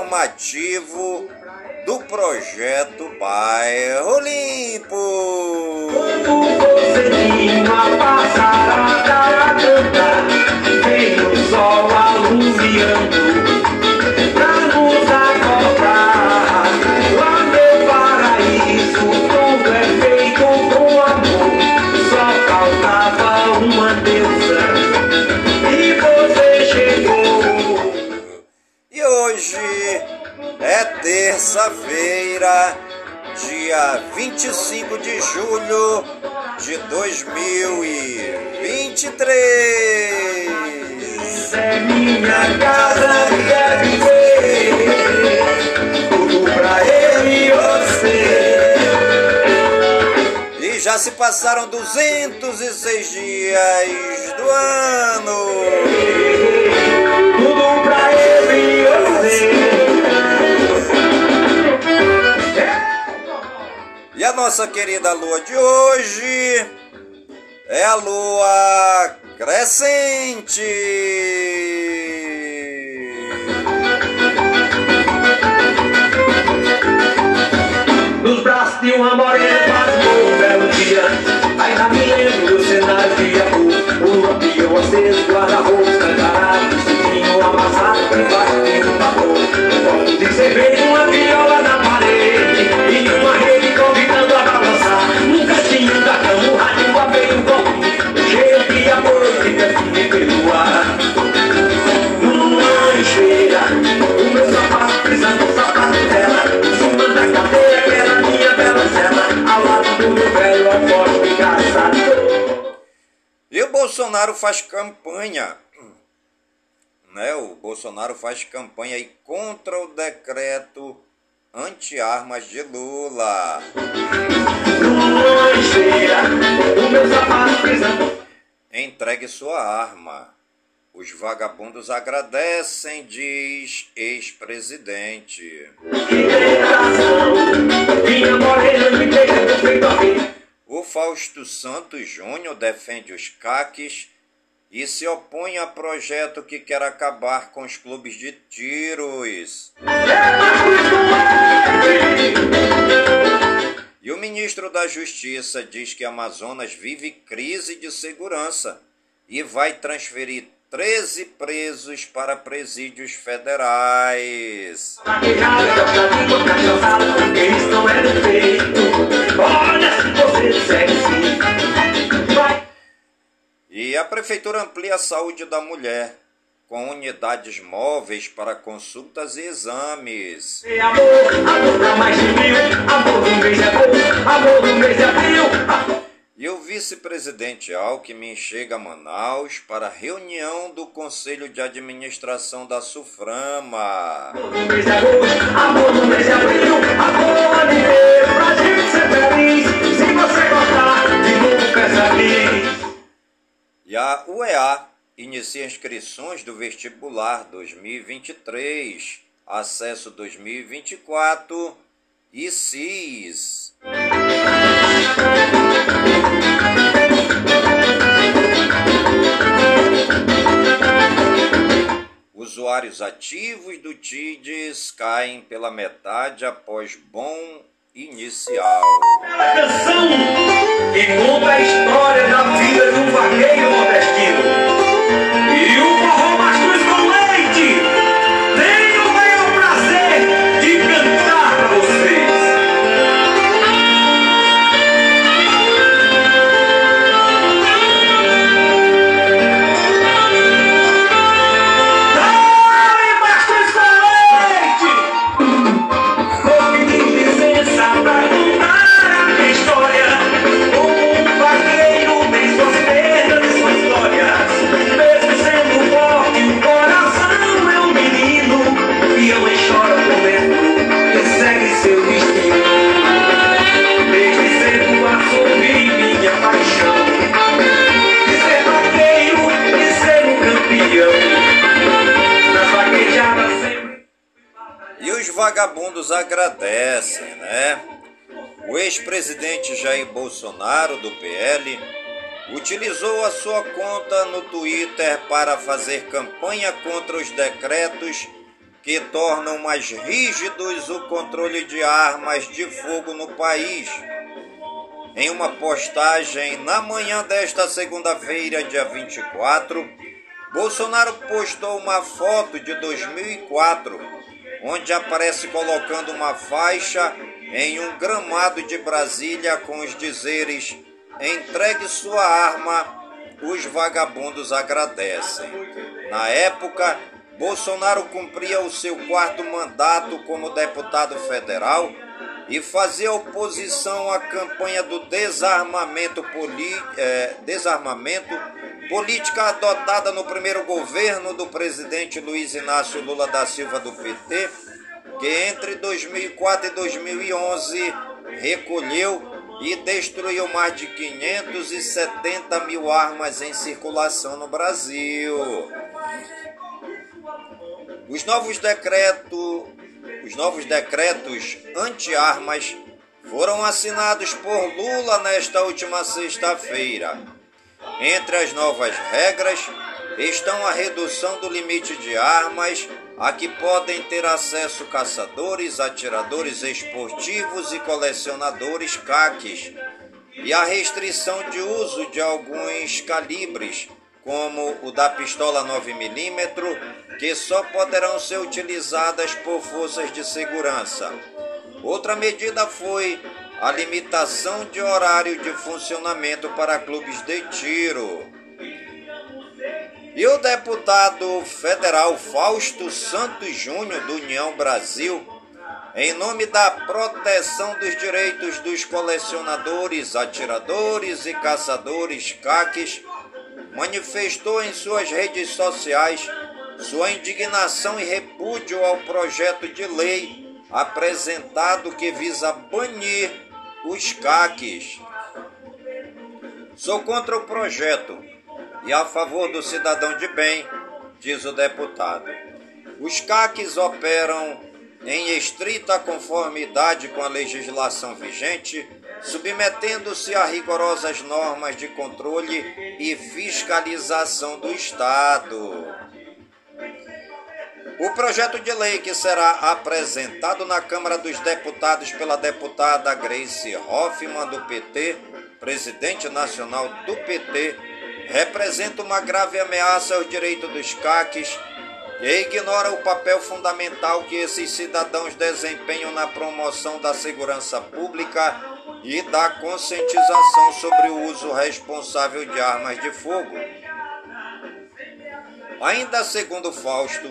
informativo do projeto Bairro Limpo. Quando você passarada a cantar, vem o sol alumiando terça-feira, dia 25 de julho de 2023. Essa é minha casa e é viver tudo pra ele e você. E já se passaram 206 dias do ano. E a nossa querida lua de hoje é a lua crescente. Nos braços de uma morena passou um belo dia Ainda me lembro do cenário de amor O lampião aceso, guarda-roupa escancarado Suquinho amassado debaixo de um tambor Um copo de cerveja, uma viola faz campanha, né? O Bolsonaro faz campanha aí contra o decreto anti-armas de Lula. Entregue sua arma. Os vagabundos agradecem, diz ex-presidente. O Fausto Santos Júnior defende os caques e se opõe a projeto que quer acabar com os clubes de tiros. E o ministro da Justiça diz que Amazonas vive crise de segurança e vai transferir 13 presos para presídios federais. Olha se você. E a prefeitura amplia a saúde da mulher com unidades móveis para consultas e exames. Amor, é bom, amor do mês é. Amor E o vice-presidente Alckmin chega a Manaus para a reunião do Conselho de Administração da Suframa. E a UEA inicia inscrições do vestibular 2023, acesso 2024 e CIS. Usuários ativos do TIDES caem pela metade após bom inicial. Bela canção que conta a história da vida de um vaqueiro nordestino. E o forró vagabundos agradecem, né? O ex-presidente Jair Bolsonaro, do PL, utilizou a sua conta no Twitter para fazer campanha contra os decretos que tornam mais rígidos o controle de armas de fogo no país. Em uma postagem na manhã desta segunda-feira, dia 24, Bolsonaro postou uma foto de 2004, onde aparece colocando uma faixa em um gramado de Brasília com os dizeres: Entregue sua arma, os vagabundos agradecem. Na época, Bolsonaro cumpria o seu quarto mandato como deputado federal e fazia oposição à campanha do desarmamento, poli, é, desarmamento política adotada no primeiro governo do presidente Luiz Inácio Lula da Silva do PT, que entre 2004 e 2011 recolheu e destruiu mais de 570 mil armas em circulação no Brasil. Os novos decretos, os novos decretos anti-armas foram assinados por Lula nesta última sexta-feira. Entre as novas regras estão a redução do limite de armas a que podem ter acesso caçadores, atiradores esportivos e colecionadores caques, e a restrição de uso de alguns calibres como o da pistola 9mm, que só poderão ser utilizadas por forças de segurança. Outra medida foi a limitação de horário de funcionamento para clubes de tiro. E o deputado federal Fausto Santos Júnior, do União Brasil, em nome da proteção dos direitos dos colecionadores, atiradores e caçadores caques, manifestou em suas redes sociais sua indignação e repúdio ao projeto de lei apresentado que visa banir os caques. Sou contra o projeto e a favor do cidadão de bem, diz o deputado. Os caques operam em estrita conformidade com a legislação vigente submetendo-se a rigorosas normas de controle e fiscalização do Estado. O projeto de lei que será apresentado na Câmara dos Deputados pela deputada Grace Hoffmann, do PT, presidente nacional do PT, representa uma grave ameaça aos direitos dos CACs e ignora o papel fundamental que esses cidadãos desempenham na promoção da segurança pública e da conscientização sobre o uso responsável de armas de fogo. Ainda segundo Fausto,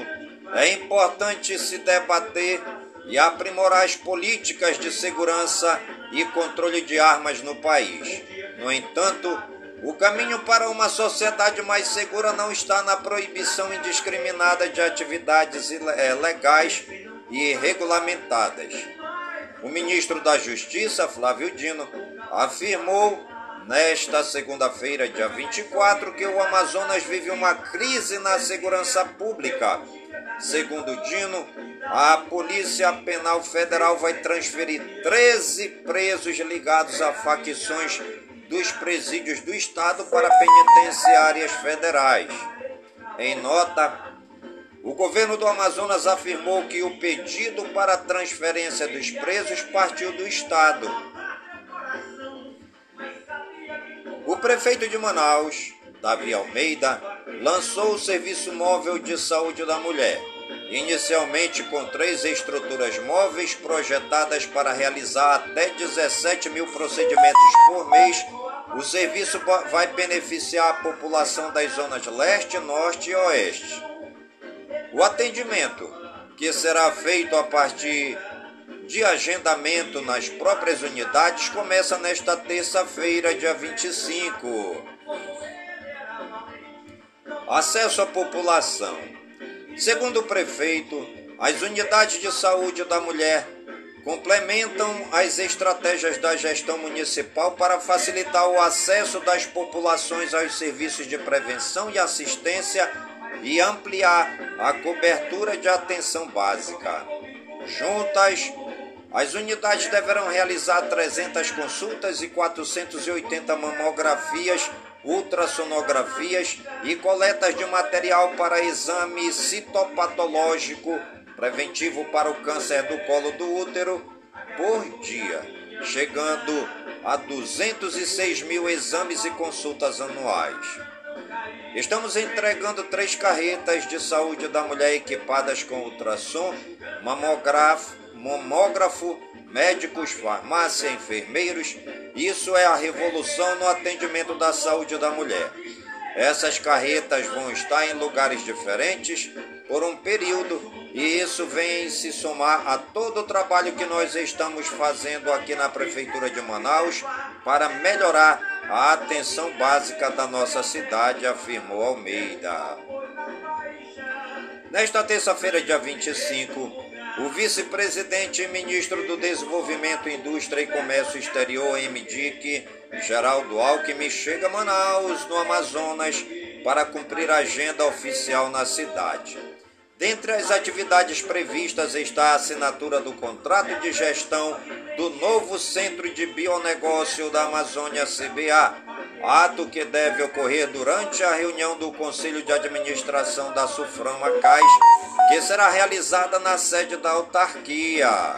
é importante se debater e aprimorar as políticas de segurança e controle de armas no país. No entanto, o caminho para uma sociedade mais segura não está na proibição indiscriminada de atividades eh, legais e regulamentadas o ministro da Justiça, Flávio Dino, afirmou nesta segunda-feira, dia 24, que o Amazonas vive uma crise na segurança pública. Segundo Dino, a Polícia Penal Federal vai transferir 13 presos ligados a facções dos presídios do Estado para penitenciárias federais. Em nota, o governo do Amazonas afirmou que o pedido para transferência dos presos partiu do Estado. O prefeito de Manaus, Davi Almeida, lançou o Serviço Móvel de Saúde da Mulher, inicialmente com três estruturas móveis projetadas para realizar até 17 mil procedimentos por mês. O serviço vai beneficiar a população das zonas leste, norte e oeste. O atendimento, que será feito a partir de agendamento nas próprias unidades, começa nesta terça-feira, dia 25. Acesso à população. Segundo o prefeito, as unidades de saúde da mulher complementam as estratégias da gestão municipal para facilitar o acesso das populações aos serviços de prevenção e assistência e ampliar a cobertura de atenção básica. Juntas, as unidades deverão realizar 300 consultas e 480 mamografias, ultrassonografias e coletas de material para exame citopatológico preventivo para o câncer do colo do útero por dia, chegando a 206 mil exames e consultas anuais. Estamos entregando três carretas de saúde da mulher equipadas com ultrassom, mamógrafo, mamógrafo, médicos, farmácia, enfermeiros. Isso é a revolução no atendimento da saúde da mulher. Essas carretas vão estar em lugares diferentes por um período e isso vem se somar a todo o trabalho que nós estamos fazendo aqui na Prefeitura de Manaus para melhorar a atenção básica da nossa cidade, afirmou Almeida. Nesta terça-feira, dia 25, o vice-presidente e ministro do Desenvolvimento, Indústria e Comércio Exterior, MDIC, Geraldo Alckmin, chega a Manaus, no Amazonas, para cumprir a agenda oficial na cidade. Dentre as atividades previstas está a assinatura do contrato de gestão do novo Centro de Bionegócio da Amazônia CBA, ato que deve ocorrer durante a reunião do Conselho de Administração da Suframa CAIS, que será realizada na sede da autarquia.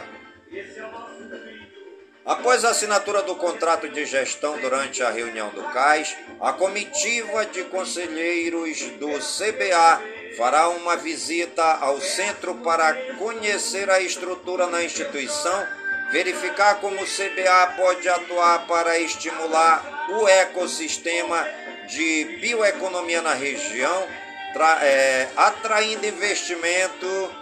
Após a assinatura do contrato de gestão durante a reunião do CAIS, a comitiva de conselheiros do CBA fará uma visita ao centro para conhecer a estrutura na instituição, verificar como o CBA pode atuar para estimular o ecossistema de bioeconomia na região, é, atraindo investimento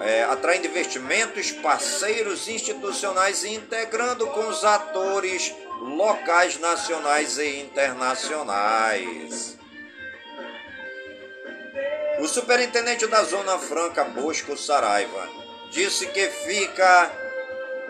é, atraindo investimentos, parceiros institucionais e integrando com os atores locais, nacionais e internacionais. O superintendente da Zona Franca, Bosco Saraiva, disse que fica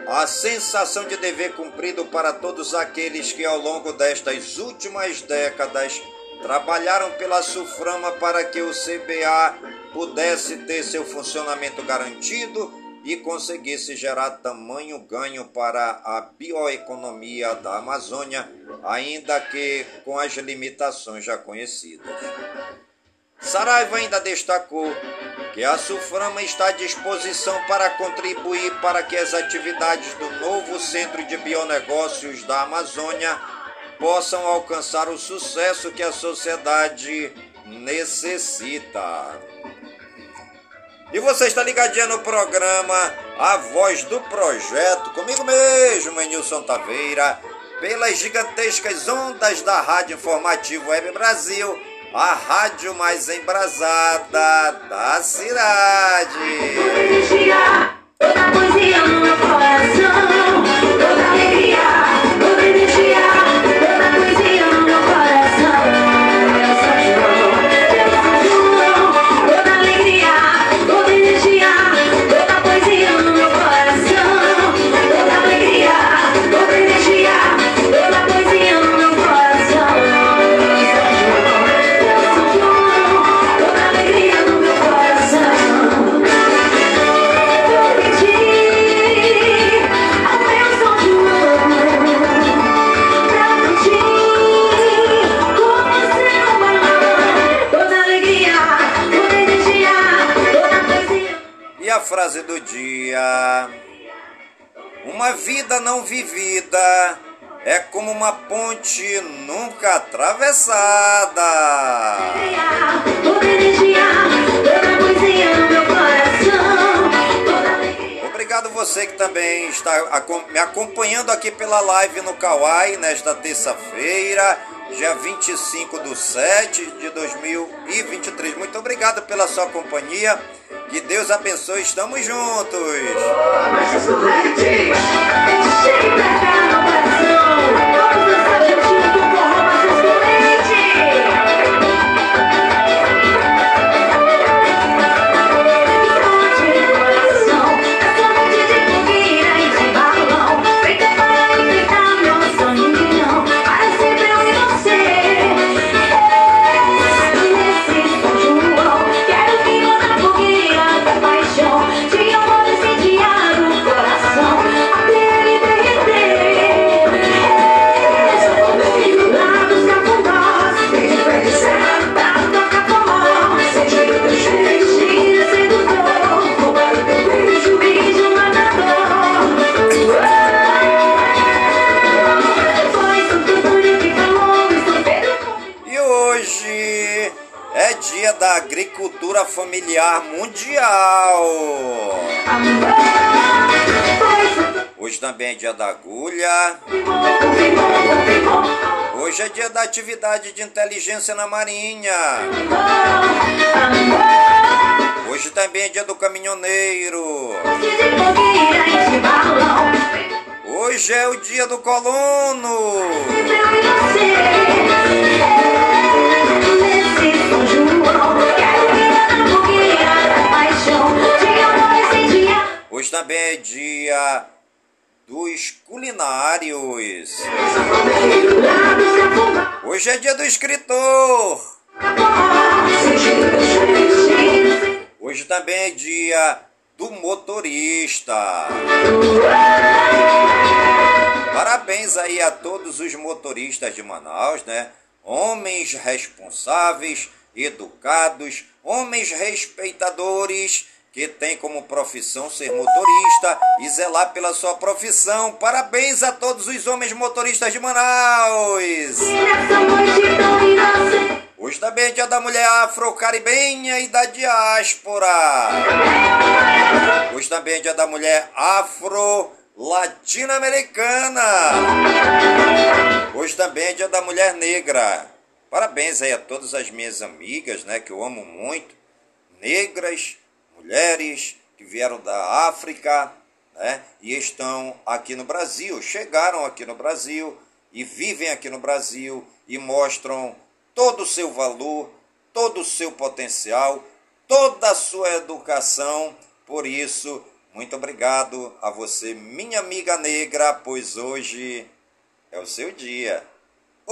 a sensação de dever cumprido para todos aqueles que, ao longo destas últimas décadas, trabalharam pela Suframa para que o CBA pudesse ter seu funcionamento garantido e conseguisse gerar tamanho ganho para a bioeconomia da Amazônia, ainda que com as limitações já conhecidas. Saraiva ainda destacou que a Suframa está à disposição para contribuir para que as atividades do novo Centro de Bionegócios da Amazônia possam alcançar o sucesso que a sociedade necessita. E você está ligadinha no programa A Voz do Projeto, comigo mesmo, Nilson Taveira, pelas gigantescas ondas da Rádio Informativo Web Brasil, a rádio mais embrasada da cidade. Toda poesia no meu coração, também está me acompanhando aqui pela live no Kawai nesta terça-feira, dia 25 do 7 de 2023. Muito obrigado pela sua companhia. Que Deus abençoe. Estamos juntos. Oh, agricultura familiar mundial. Hoje também é dia da agulha. Hoje é dia da atividade de inteligência na marinha. Hoje também é dia do caminhoneiro. Hoje é o dia do colono. Hoje também é dia dos culinários. Hoje é dia do escritor. Hoje também é dia do motorista. Parabéns aí a todos os motoristas de Manaus, né? Homens responsáveis, educados, homens respeitadores que tem como profissão ser motorista e zelar pela sua profissão. Parabéns a todos os homens motoristas de Manaus! Hoje também é dia da mulher afro-caribenha e da diáspora. Hoje também é dia da mulher afro-latino-americana. Hoje também é dia da mulher negra. Parabéns aí a todas as minhas amigas, né, que eu amo muito, negras, mulheres que vieram da África né, e estão aqui no Brasil, chegaram aqui no Brasil e vivem aqui no Brasil e mostram todo o seu valor, todo o seu potencial, toda a sua educação. Por isso, muito obrigado a você, minha amiga negra, pois hoje é o seu dia.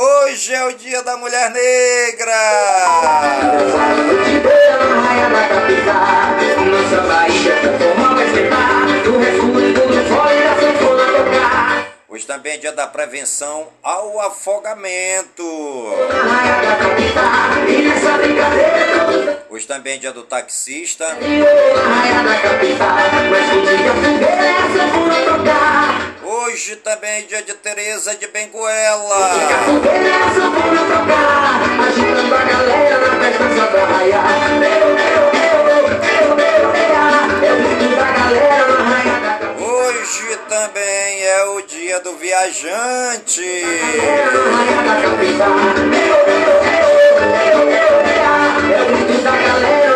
Hoje é o dia da mulher negra! Hoje também é dia da prevenção ao afogamento. Hoje também é dia do taxista. Hoje também é dia de Tereza de Benguela. Agitando a galera na festa da raia. Hoje também é o dia do viajante. E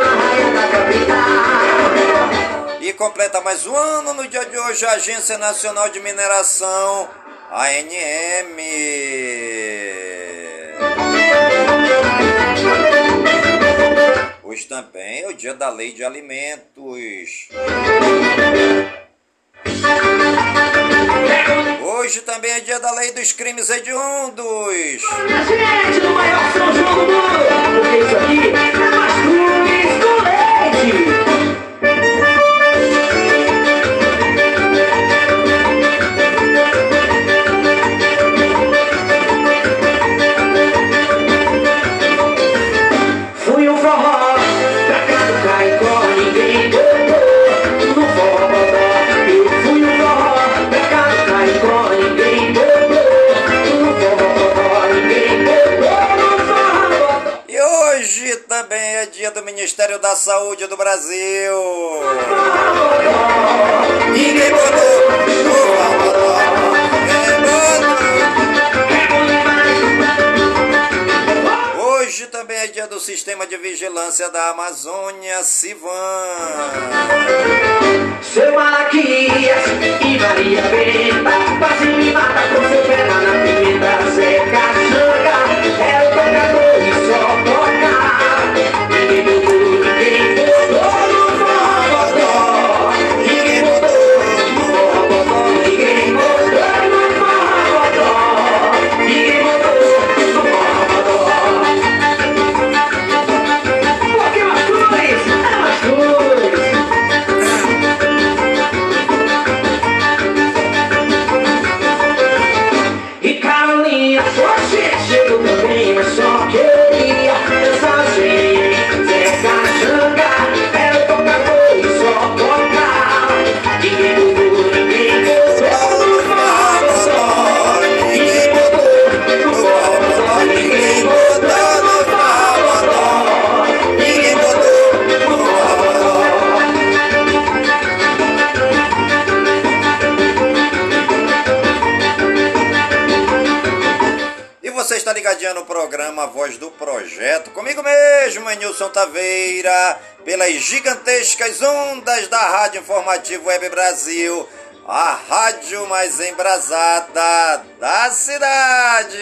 completa mais um ano no dia de hoje a Agência Nacional de Mineração, ANM. Hoje também é o dia da Lei de Alimentos. Hoje também é dia da lei dos crimes hediondos. Gente, do maior São João do mundo, Ministério da Saúde do Brasil. Hoje também é dia do Sistema de Vigilância da Amazônia, Sivan. Seu Malaquias e Maria Benta, quase me mata com seu pé na pimenta, seca, é o ondas da Rádio Informativo Web Brasil, a rádio mais embrasada da cidade.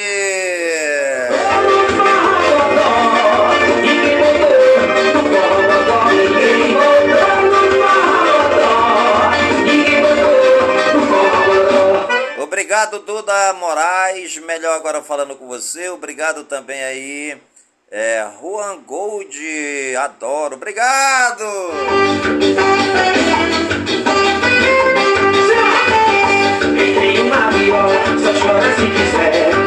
Obrigado, Duda Moraes. Melhor agora falando com você. Obrigado também aí. É, Juan Gold, adoro. Obrigado! Entrei uma viola, só chora se quiser.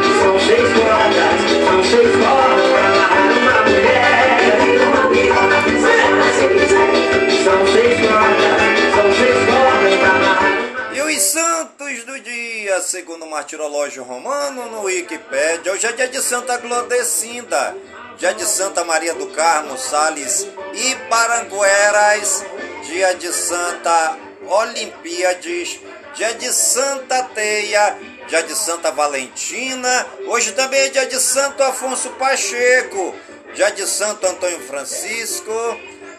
Dia, segundo o martirológio romano no Wikipédia, hoje é dia de Santa Glodecinda dia de Santa Maria do Carmo, Sales e Parangueras, dia de Santa Olimpíades, dia de Santa Teia, dia de Santa Valentina, hoje também é dia de Santo Afonso Pacheco, dia de Santo Antônio Francisco,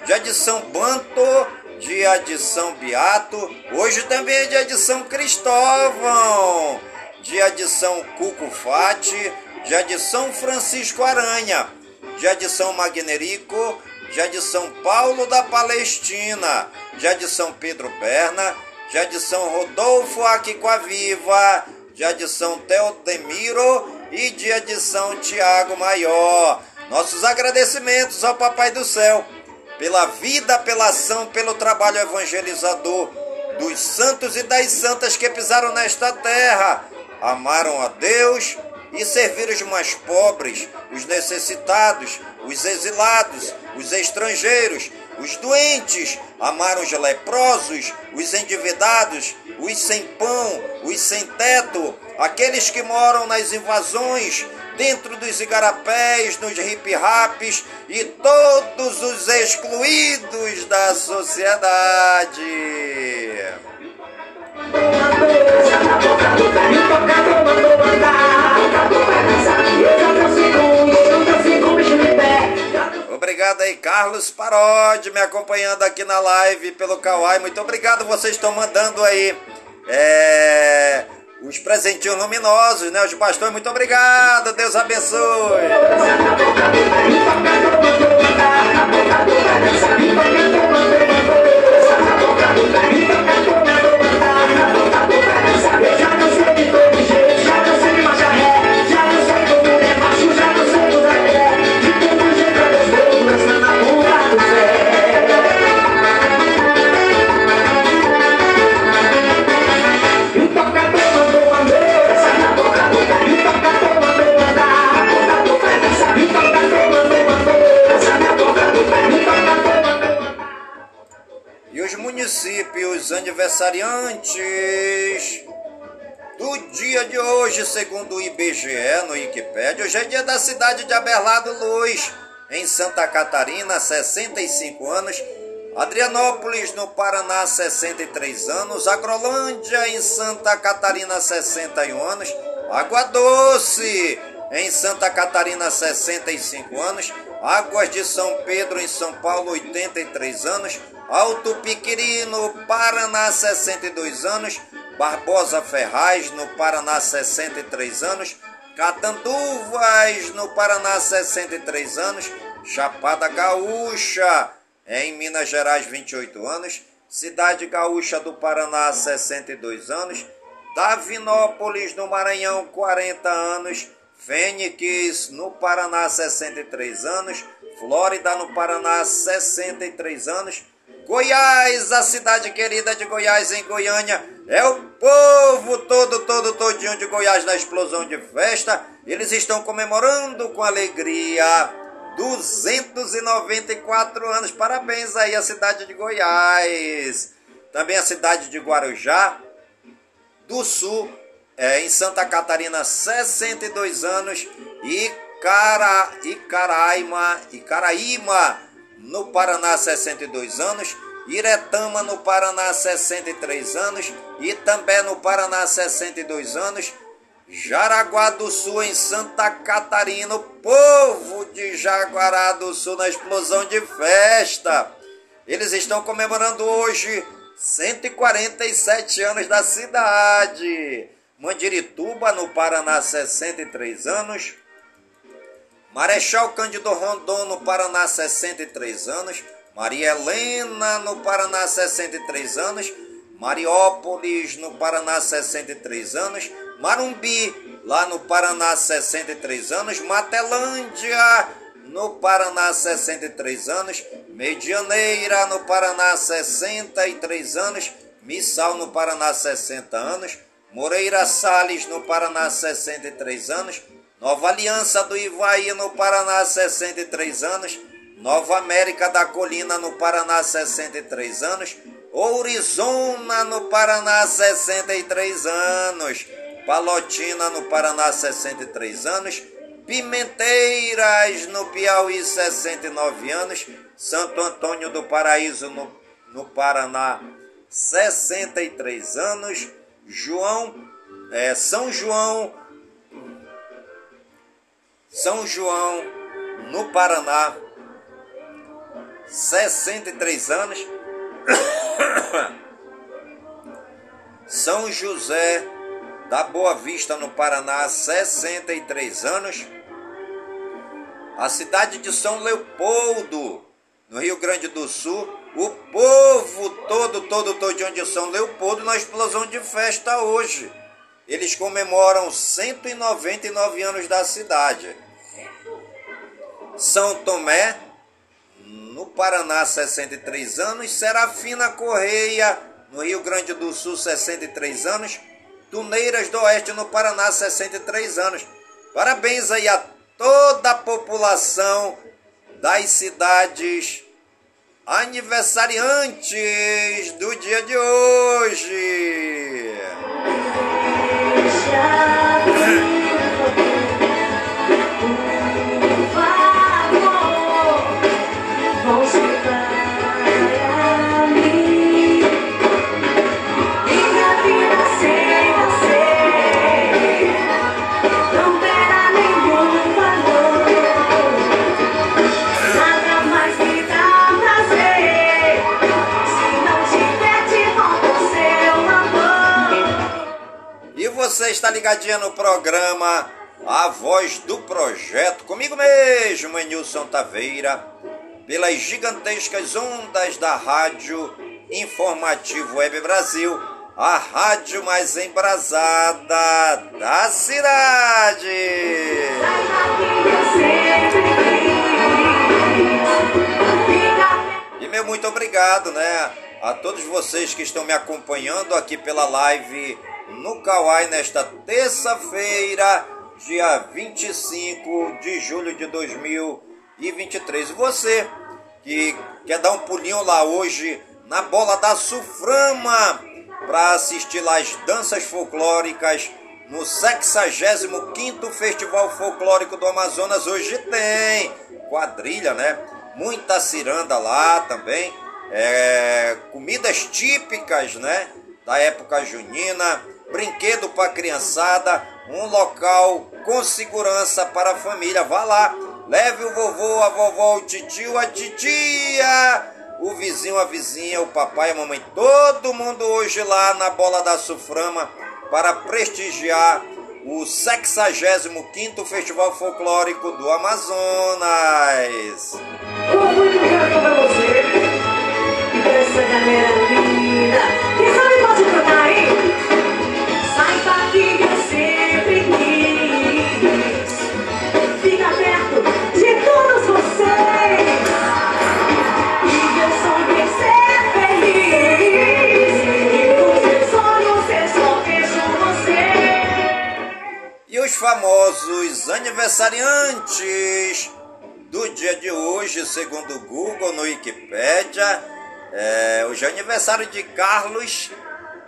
dia de São Banto, dia de São Beato, hoje também é dia de São Cristóvão, dia de São Cuco Fati, dia de São Francisco Aranha, já de São Magnerico, já de São Paulo da Palestina, já de São Pedro Berna, já de São Rodolfo Aquicoaviva, já de São Teodemiro e dia de São Tiago Maior. Nossos agradecimentos ao Papai do Céu pela vida, pela ação, pelo trabalho evangelizador dos santos e das santas que pisaram nesta terra, amaram a Deus e servir os mais pobres, os necessitados, os exilados, os estrangeiros, os doentes, amar os leprosos, os endividados, os sem pão, os sem teto, aqueles que moram nas invasões, dentro dos igarapés, nos hip-raps e todos os excluídos da sociedade. Obrigado aí, Carlos Parodi, me acompanhando aqui na live pelo Kawai. Muito obrigado, vocês estão mandando aí é, os presentinhos luminosos, né? Os bastões, muito obrigado, Deus abençoe. Cidade de Aberlado Luz, em Santa Catarina, 65 anos. Adrianópolis, no Paraná, 63 anos. Agrolândia, em Santa Catarina, 61 anos. Água Doce, em Santa Catarina, 65 anos. Águas de São Pedro, em São Paulo, 83 anos. Alto Piquiri, no Paraná, 62 anos. Barbosa Ferraz, no Paraná, 63 anos. Catanduvas, no Paraná, 63 anos. Chapada Gaúcha, em Minas Gerais, 28 anos. Cidade Gaúcha do Paraná, 62 anos. Davinópolis, no Maranhão, 40 anos. Fênix, no Paraná, 63 anos. Flórida, no Paraná, 63 anos. Goiás, a cidade querida de Goiás, em Goiânia. É o povo todo, todo, todinho de Goiás na explosão de festa. Eles estão comemorando com alegria 294 anos. Parabéns aí à cidade de Goiás. Também a cidade de Guarujá do Sul, é, em Santa Catarina, 62 anos. E Cara, Icaraima, Icaraíma, no Paraná, 62 anos. Iretama, no Paraná, 63 anos. Itambé, no Paraná, 62 anos. Jaraguá do Sul, em Santa Catarina, o povo de Jaguará do Sul na explosão de festa. Eles estão comemorando hoje 147 anos da cidade. Mandirituba, no Paraná, 63 anos. Marechal Cândido Rondon, no Paraná, 63 anos. Maria Helena, no Paraná, 63 anos. Mariópolis, no Paraná, 63 anos. Marumbi, lá no Paraná, 63 anos. Matelândia, no Paraná, 63 anos. Medianeira, no Paraná, 63 anos. Missal, no Paraná, 60 anos. Moreira Salles, no Paraná, 63 anos. Nova Aliança do Ivaí, no Paraná, 63 anos. Nova América da Colina, no Paraná, 63 anos. Ourizona, no Paraná, 63 anos. Palotina, no Paraná, 63 anos. Pimenteiras, no Piauí, 69 anos. Santo Antônio do Paraíso, no, no Paraná, 63 anos. João, é, São João, São João, no Paraná, 63 anos. São José da Boa Vista, no Paraná, 63 anos. A cidade de São Leopoldo, no Rio Grande do Sul, o povo todo, todo, todo de São Leopoldo na explosão de festa hoje. Eles comemoram 199 anos da cidade. São Tomé, Paraná, 63 anos. Serafina Correia, no Rio Grande do Sul, 63 anos. Tuneiras do Oeste, no Paraná, 63 anos. Parabéns aí a toda a população das cidades aniversariantes do dia de hoje. Você está ligadinha no programa A Voz do Projeto, comigo mesmo, Enilson Taveira, pelas gigantescas ondas da Rádio Informativo Web Brasil, a rádio mais embrasada da cidade. E meu muito obrigado, né, a todos vocês que estão me acompanhando aqui pela live no Kauai nesta terça-feira, dia 25 de julho de 2023. Você que quer dar um pulinho lá hoje na bola da Suframa para assistir lá as danças folclóricas no 65º Festival Folclórico do Amazonas hoje tem quadrilha, né? Muita ciranda lá também, é, comidas típicas, né? Da época junina, brinquedo para criançada, um local com segurança para a família. Vá lá, leve o vovô, a vovó, o tio, a titia, o vizinho, a vizinha, o papai, a mamãe, todo mundo hoje lá na Bola da Suframa para prestigiar o 65º Festival Folclórico do Amazonas. muito obrigado pra você e pra essa galera famosos aniversariantes do dia de hoje, segundo o Google, no Wikipedia, é, hoje é aniversário de Carlos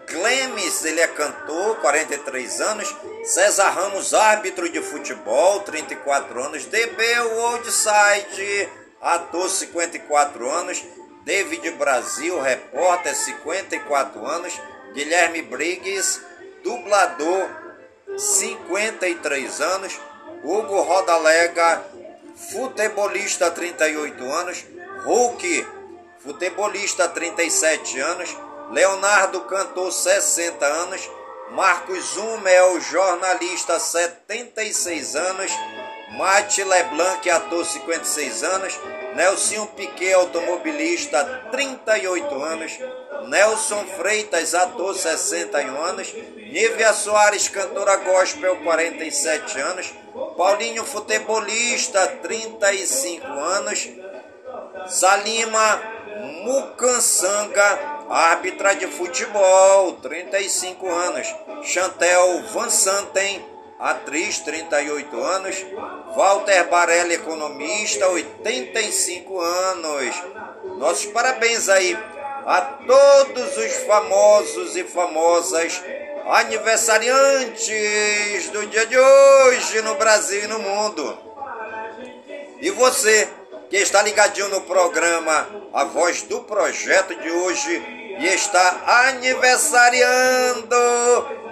Clemes, ele é cantor, 43 anos. César Ramos, árbitro de futebol, 34 anos. DB Oldside, ator, 54 anos. David Brasil, repórter, 54 anos. Guilherme Briggs, dublador, 53 anos. Hugo Rodalega, futebolista, 38 anos. Hulk, futebolista, 37 anos. Leonardo, cantor, 60 anos. Marcos Zumel, jornalista, 76 anos. Mate Leblanc, ator, 56 anos. Nelson Piquet, automobilista, 38 anos. Nelson Freitas, ator, 61 anos. Nívia Soares, cantora gospel, 47 anos. Paulinho, futebolista, 35 anos. Salima Mucansanga, árbitra de futebol, 35 anos. Chantel Van Santen, atriz, 38 anos. Walter Barelli, economista, 85 anos. Nossos parabéns aí a todos os famosos e famosas aniversariantes do dia de hoje no Brasil e no mundo. E você que está ligadinho no programa A Voz do Projeto de hoje e está aniversariando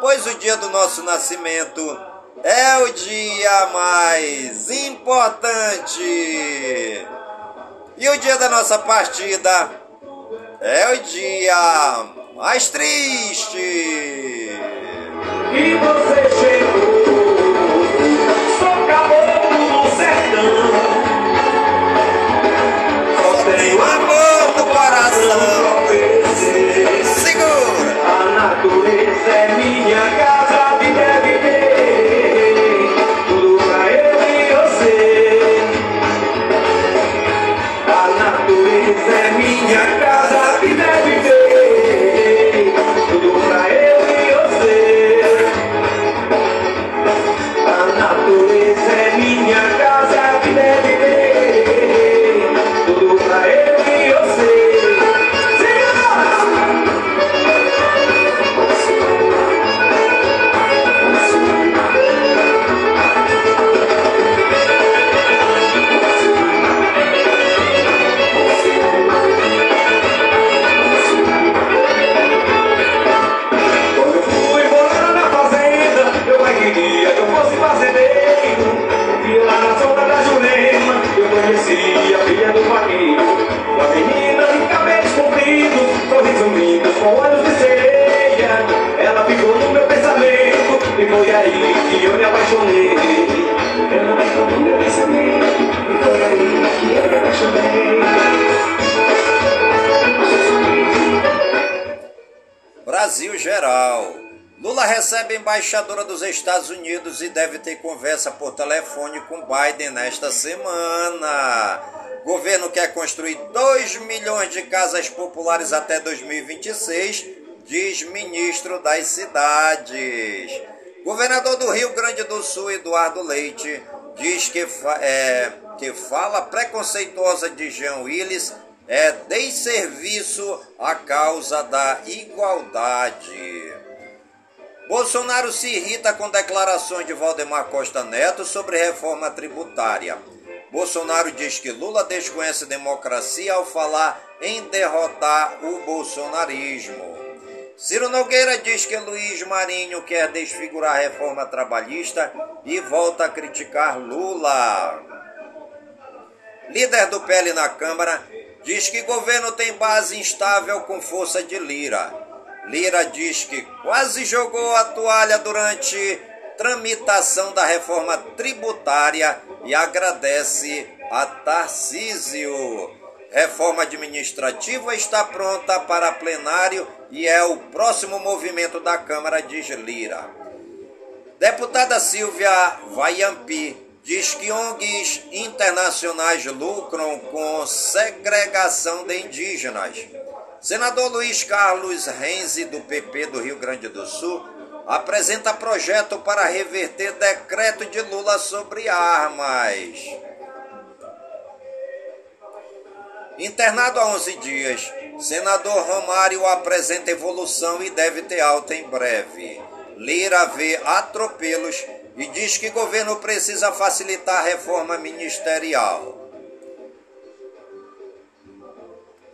pois o dia do nosso nascimento é o dia mais importante. E o dia da nossa partida é o dia mais triste. E você chegou, sou caboclo do sertão. Só tenho amor no coração. Segura! A natureza é minha casa, embaixadora dos Estados Unidos e deve ter conversa por telefone com Biden nesta semana. Governo quer construir 2 milhões de casas populares até 2026, diz ministro das Cidades. Governador do Rio Grande do Sul, Eduardo Leite, diz que, é, que fala preconceituosa de Jean Willis é desserviço à causa da igualdade. Bolsonaro se irrita com declarações de Valdemar Costa Neto sobre reforma tributária. Bolsonaro diz que Lula desconhece democracia ao falar em derrotar o bolsonarismo. Ciro Nogueira diz que Luiz Marinho quer desfigurar a reforma trabalhista e volta a criticar Lula. Líder do PL na Câmara diz que governo tem base instável com força de Lira. Lira diz que quase jogou a toalha durante tramitação da reforma tributária e agradece a Tarcísio. Reforma administrativa está pronta para plenário e é o próximo movimento da Câmara, diz Lira. Deputada Silvia Vaiampi diz que ONGs internacionais lucram com segregação de indígenas. Senador Luiz Carlos Renzi, do PP do Rio Grande do Sul, apresenta projeto para reverter decreto de Lula sobre armas. Internado há 11 dias, senador Romário apresenta evolução e deve ter alta em breve. Lira vê atropelos e diz que governo precisa facilitar a reforma ministerial.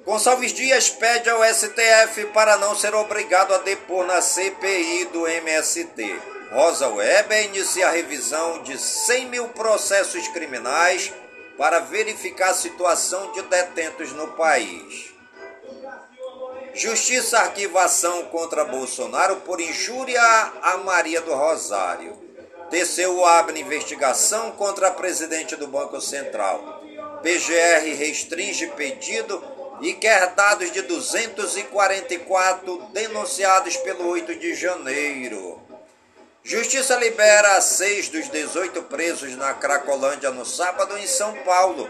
Gonçalves Dias pede ao STF para não ser obrigado a depor na CPI do MST. Rosa Weber inicia a revisão de 100 mil processos criminais para verificar a situação de detentos no país. Justiça arquiva ação contra Bolsonaro por injúria a Maria do Rosário. TCU abre investigação contra a presidente do Banco Central. PGR restringe pedido e de 244 denunciados pelo 8 de janeiro. Justiça libera seis dos 18 presos na Cracolândia no sábado em São Paulo.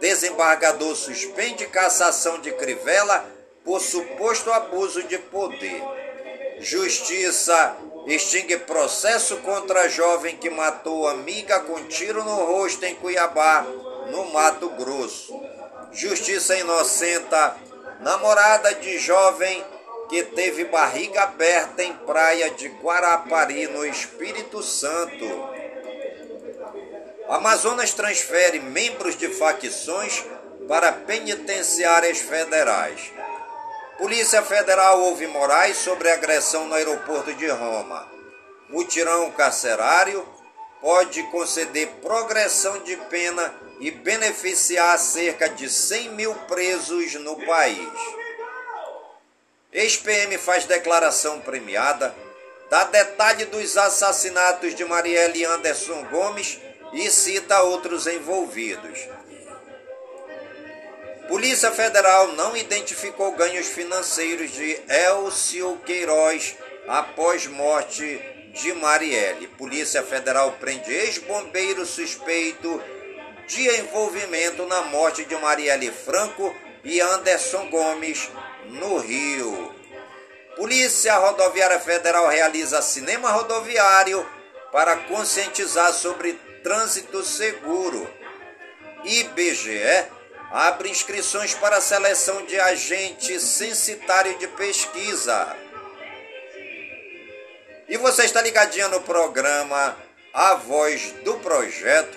Desembargador suspende cassação de Crivella por suposto abuso de poder. Justiça extingue processo contra jovem que matou amiga com tiro no rosto em Cuiabá, no Mato Grosso. Justiça inocenta namorada de jovem que teve barriga aberta em praia de Guarapari, no Espírito Santo. Amazonas transfere membros de facções para penitenciárias federais. Polícia Federal ouve Moraes sobre agressão no aeroporto de Roma. Mutirão carcerário pode conceder progressão de pena e beneficiar cerca de 100 mil presos no país. Ex-PM faz declaração premiada, dá detalhe dos assassinatos de Marielle Anderson Gomes e cita outros envolvidos. Polícia Federal não identificou ganhos financeiros de Elcio Queiroz após morte de Marielle. Polícia Federal prende ex-bombeiro suspeito de envolvimento na morte de Marielle Franco e Anderson Gomes no Rio. Polícia Rodoviária Federal realiza cinema rodoviário para conscientizar sobre trânsito seguro. IBGE abre inscrições para seleção de agente censitário de pesquisa. E você está ligadinho no programa A Voz do Projeto,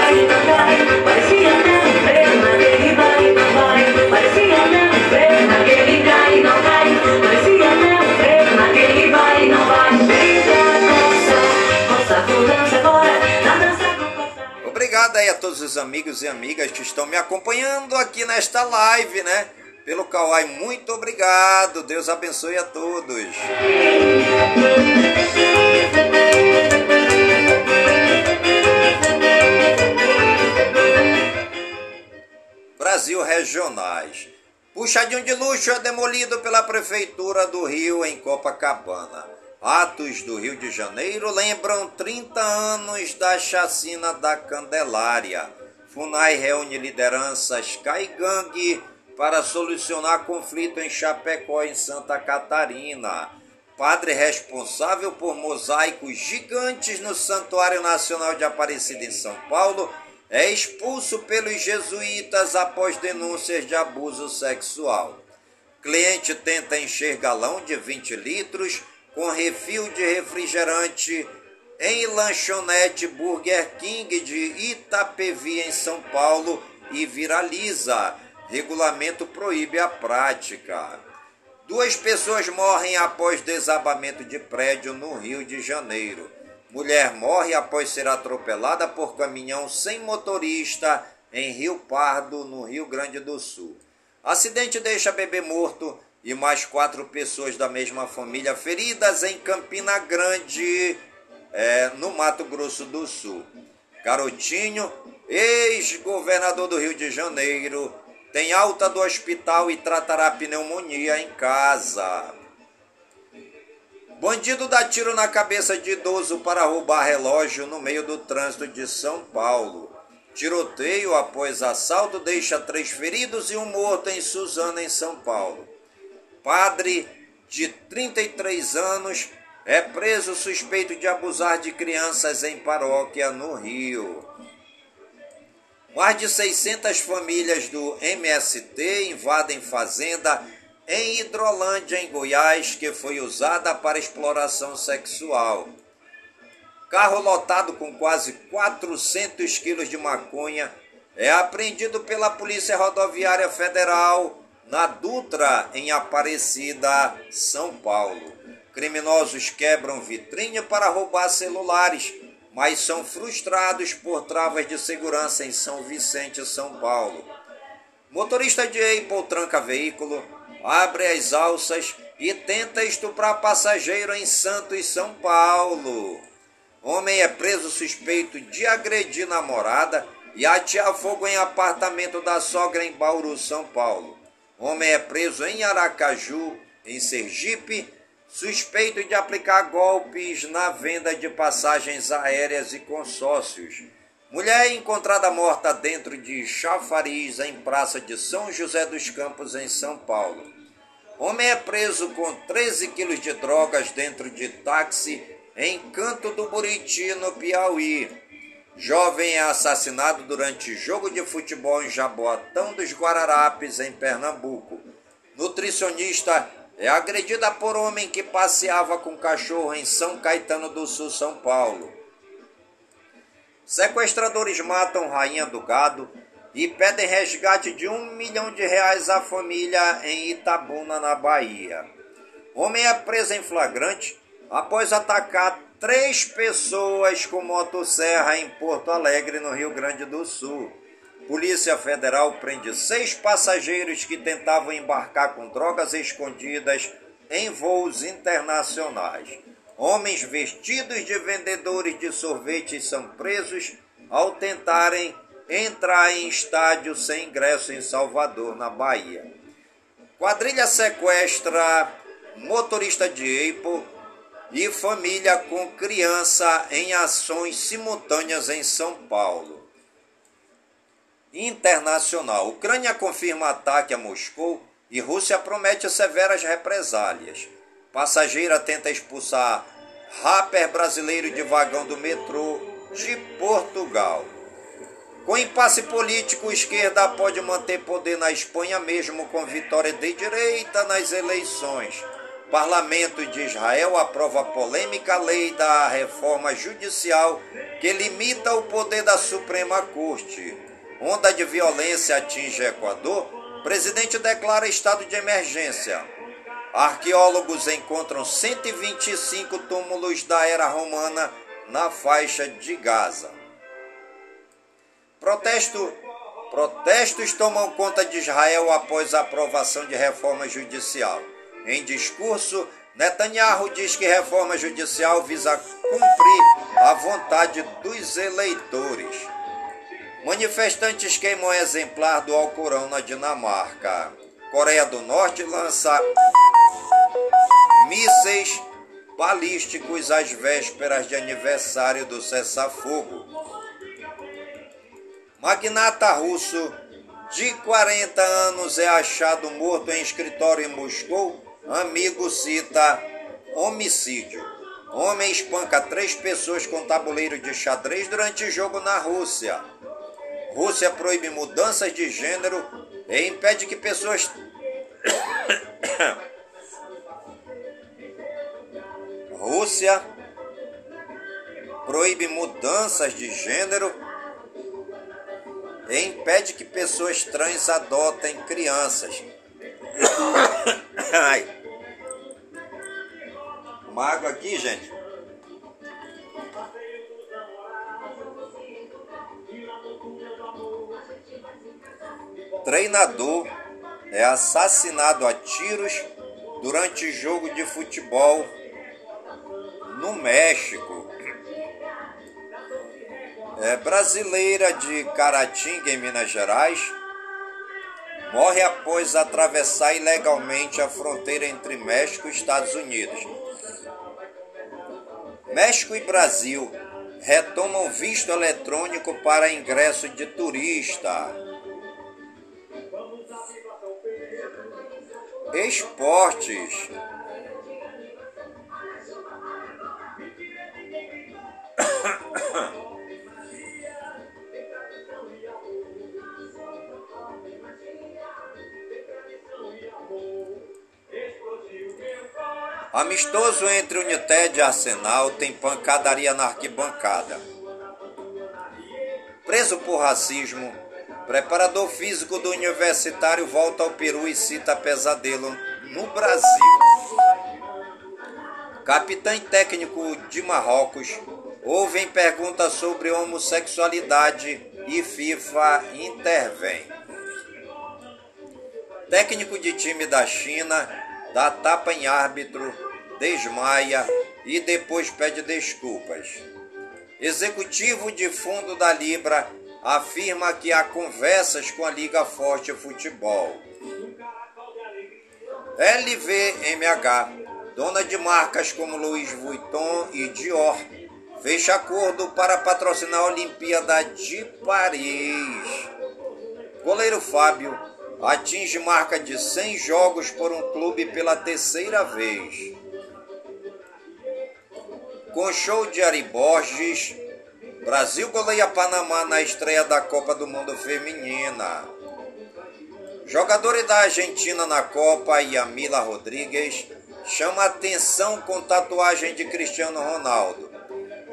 A todos os amigos e amigas que estão me acompanhando aqui nesta live, né? pelo Kawai. Muito obrigado. Deus abençoe a todos. Brasil Regionais. Puxadinho de luxo é demolido pela Prefeitura do Rio em Copacabana. Atos do Rio de Janeiro lembram 30 anos da chacina da Candelária. FUNAI reúne lideranças Caigangue para solucionar conflito em Chapecó, em Santa Catarina. Padre responsável por mosaicos gigantes no Santuário Nacional de Aparecida em São Paulo é expulso pelos jesuítas após denúncias de abuso sexual. Cliente tenta encher galão de 20 litros com refil de refrigerante em lanchonete Burger King de Itapevi, em São Paulo, e viraliza. Regulamento proíbe a prática. Duas pessoas morrem após desabamento de prédio no Rio de Janeiro. Mulher morre após ser atropelada por caminhão sem motorista em Rio Pardo, no Rio Grande do Sul. Acidente deixa bebê morto e mais quatro pessoas da mesma família feridas em Campina Grande, é, no Mato Grosso do Sul. Garotinho, ex-governador do Rio de Janeiro, tem alta do hospital e tratará pneumonia em casa. Bandido dá tiro na cabeça de idoso para roubar relógio no meio do trânsito de São Paulo. Tiroteio após assalto deixa três feridos e um morto em Suzana, em São Paulo. Padre de 33 anos é preso suspeito de abusar de crianças em paróquia no Rio. Mais de 600 famílias do MST invadem fazenda em Hidrolândia, em Goiás, que foi usada para exploração sexual. Carro lotado com quase 400 quilos de maconha é apreendido pela Polícia Rodoviária Federal na Dutra, em Aparecida, São Paulo. Criminosos quebram vitrine para roubar celulares mas são frustrados por travas de segurança em São Vicente, São Paulo. Motorista de Apple tranca veículo, abre as alças e tenta estuprar passageiro em Santos, São Paulo. Homem é preso suspeito de agredir namorada e atear fogo em apartamento da sogra em Bauru, São Paulo. Homem é preso em Aracaju, em Sergipe, suspeito de aplicar golpes na venda de passagens aéreas e consórcios. Mulher encontrada morta dentro de chafariz em Praça de São José dos Campos, em São Paulo. Homem é preso com 13 quilos de drogas dentro de táxi em Canto do Buriti, no Piauí. Jovem é assassinado durante jogo de futebol em Jaboatão dos Guararapes, em Pernambuco. Nutricionista é agredida por homem que passeava com cachorro em São Caetano do Sul, São Paulo. Sequestradores matam rainha do gado e pedem resgate de um milhão de reais à família em Itabuna, na Bahia. Homem é preso em flagrante após atacar três pessoas com motosserra em Porto Alegre, no Rio Grande do Sul. Polícia Federal prende seis passageiros que tentavam embarcar com drogas escondidas em voos internacionais. Homens vestidos de vendedores de sorvetes são presos ao tentarem entrar em estádio sem ingresso em Salvador, na Bahia. Quadrilha sequestra motorista de Apple e família com criança em ações simultâneas em São Paulo internacional. Ucrânia confirma ataque a Moscou e Rússia promete severas represálias. Passageira tenta expulsar rapper brasileiro de vagão do metrô de Portugal. Com impasse político, esquerda pode manter poder na Espanha mesmo com vitória de direita nas eleições. Parlamento de Israel aprova polêmica lei da reforma judicial que limita o poder da Suprema Corte. Onda de violência atinge Equador. Presidente declara estado de emergência. Arqueólogos encontram 125 túmulos da era romana na faixa de Gaza. Protesto, protestos tomam conta de Israel após a aprovação de reforma judicial. Em discurso, Netanyahu diz que reforma judicial visa cumprir a vontade dos eleitores. Manifestantes queimam exemplar do Alcorão na Dinamarca. Coreia do Norte lança mísseis balísticos às vésperas de aniversário do cessar-fogo. Magnata russo de 40 anos é achado morto em escritório em Moscou. Amigo cita homicídio. Homem espanca três pessoas com tabuleiro de xadrez durante jogo na Rússia. Rússia proíbe mudanças de gênero e impede que pessoas. Rússia proíbe mudanças de gênero e impede que pessoas trans adotem crianças. Ai. Uma água aqui, gente. Treinador é assassinado a tiros durante jogo de futebol no México. É brasileira de Caratinga, em Minas Gerais, morre após atravessar ilegalmente a fronteira entre México e Estados Unidos. México e Brasil retomam visto eletrônico para ingresso de turista. Esportes. Amistoso entre United e Arsenal tem pancadaria na arquibancada. Preso por racismo, preparador físico do universitário volta ao Peru e cita pesadelo no Brasil. Capitão técnico de Marrocos ouvem perguntas sobre homossexualidade e FIFA intervém. Técnico de time da China dá tapa em árbitro, desmaia e depois pede desculpas. Executivo de fundo da Libra afirma que há conversas com a Liga Forte Futebol. LVMH, dona de marcas como Louis Vuitton e Dior, fecha acordo para patrocinar a Olimpíada de Paris. Goleiro Fábio atinge marca de 100 jogos por um clube pela terceira vez. Com show de Ari Borges, Brasil goleia Panamá na estreia da Copa do Mundo Feminina. Jogadores da Argentina na Copa, Yamila Rodrigues, chama atenção com tatuagem de Cristiano Ronaldo.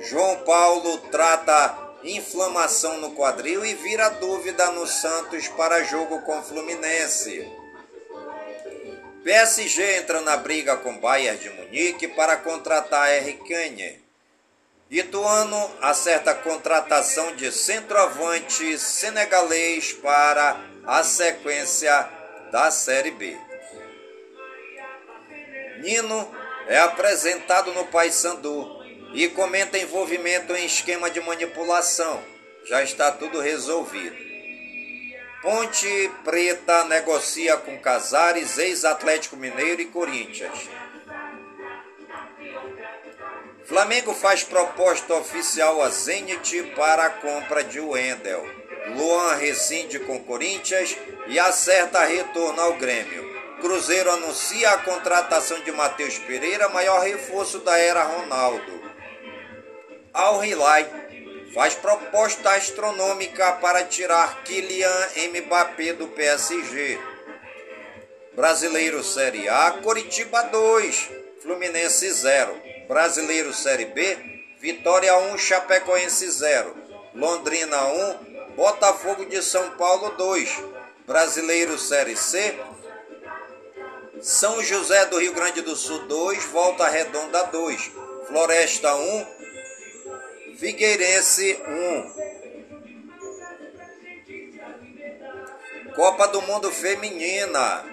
João Paulo trata inflamação no quadril e vira dúvida no Santos para jogo com Fluminense. PSG entra na briga com Bayern de Munique para contratar R. Kane. Ituano acerta a contratação de centroavante senegalês para a sequência da Série B. Nino é apresentado no Paysandu e comenta envolvimento em esquema de manipulação. Já está tudo resolvido. Ponte Preta negocia com Casares, ex-Atlético Mineiro e Corinthians. Flamengo faz proposta oficial a Zenit para a compra de Wendel. Luan rescinde com Corinthians e acerta retorno ao Grêmio. Cruzeiro anuncia a contratação de Matheus Pereira, maior reforço da era Ronaldo. Al Hilal faz proposta astronômica para tirar Kylian Mbappé do PSG. Brasileiro Série A, Coritiba 2, Fluminense 0. Brasileiro Série B, Vitória 1, Chapecoense 0. Londrina 1, Botafogo de São Paulo 2. Brasileiro Série C, São José do Rio Grande do Sul 2, Volta Redonda 2. Floresta 1, Figueirense 1. Copa do Mundo Feminina.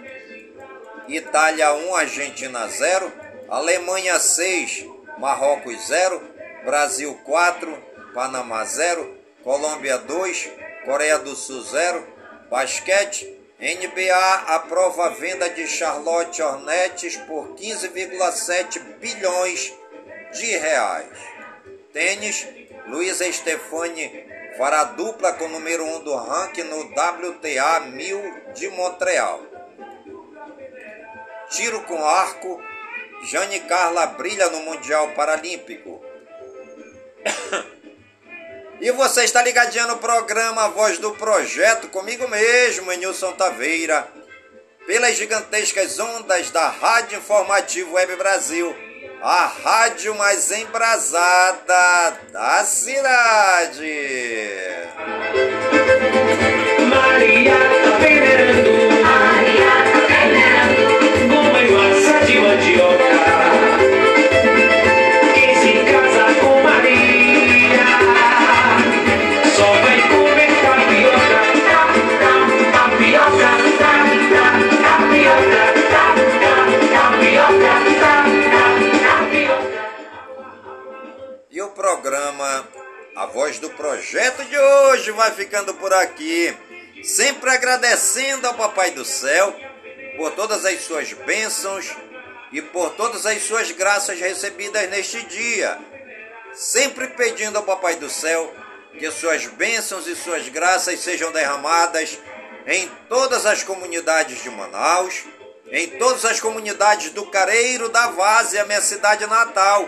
Itália 1, Argentina 0. Alemanha 6, Marrocos 0. Brasil 4, Panamá 0. Colômbia 2, Coreia do Sul 0. Basquete. NBA aprova a venda de Charlotte Hornets por 15,7 bilhões de reais. Tênis, Luísa Stefani fará dupla com o número 1 um do ranking no WTA 1000 de Montreal. Tiro com arco, Jane Carla brilha no Mundial Paralímpico. E você está ligadinho no programa Voz do Projeto comigo mesmo, Nilson Taveira, pelas gigantescas ondas da Rádio Informativo Web Brasil a rádio mais embrasada da cidade. Maria programa. A Voz do Projeto de hoje vai ficando por aqui. sempre agradecendo ao Papai do Céu por todas as suas bênçãos e por todas as suas graças recebidas neste dia, sempre pedindo ao Papai do Céu que suas bênçãos e suas graças sejam derramadas em todas as comunidades de Manaus, em todas as comunidades do Careiro, da Várzea, minha cidade natal,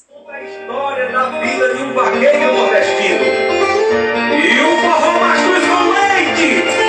a história da vida de um vaqueiro nordestino e o forró mais dos valentes.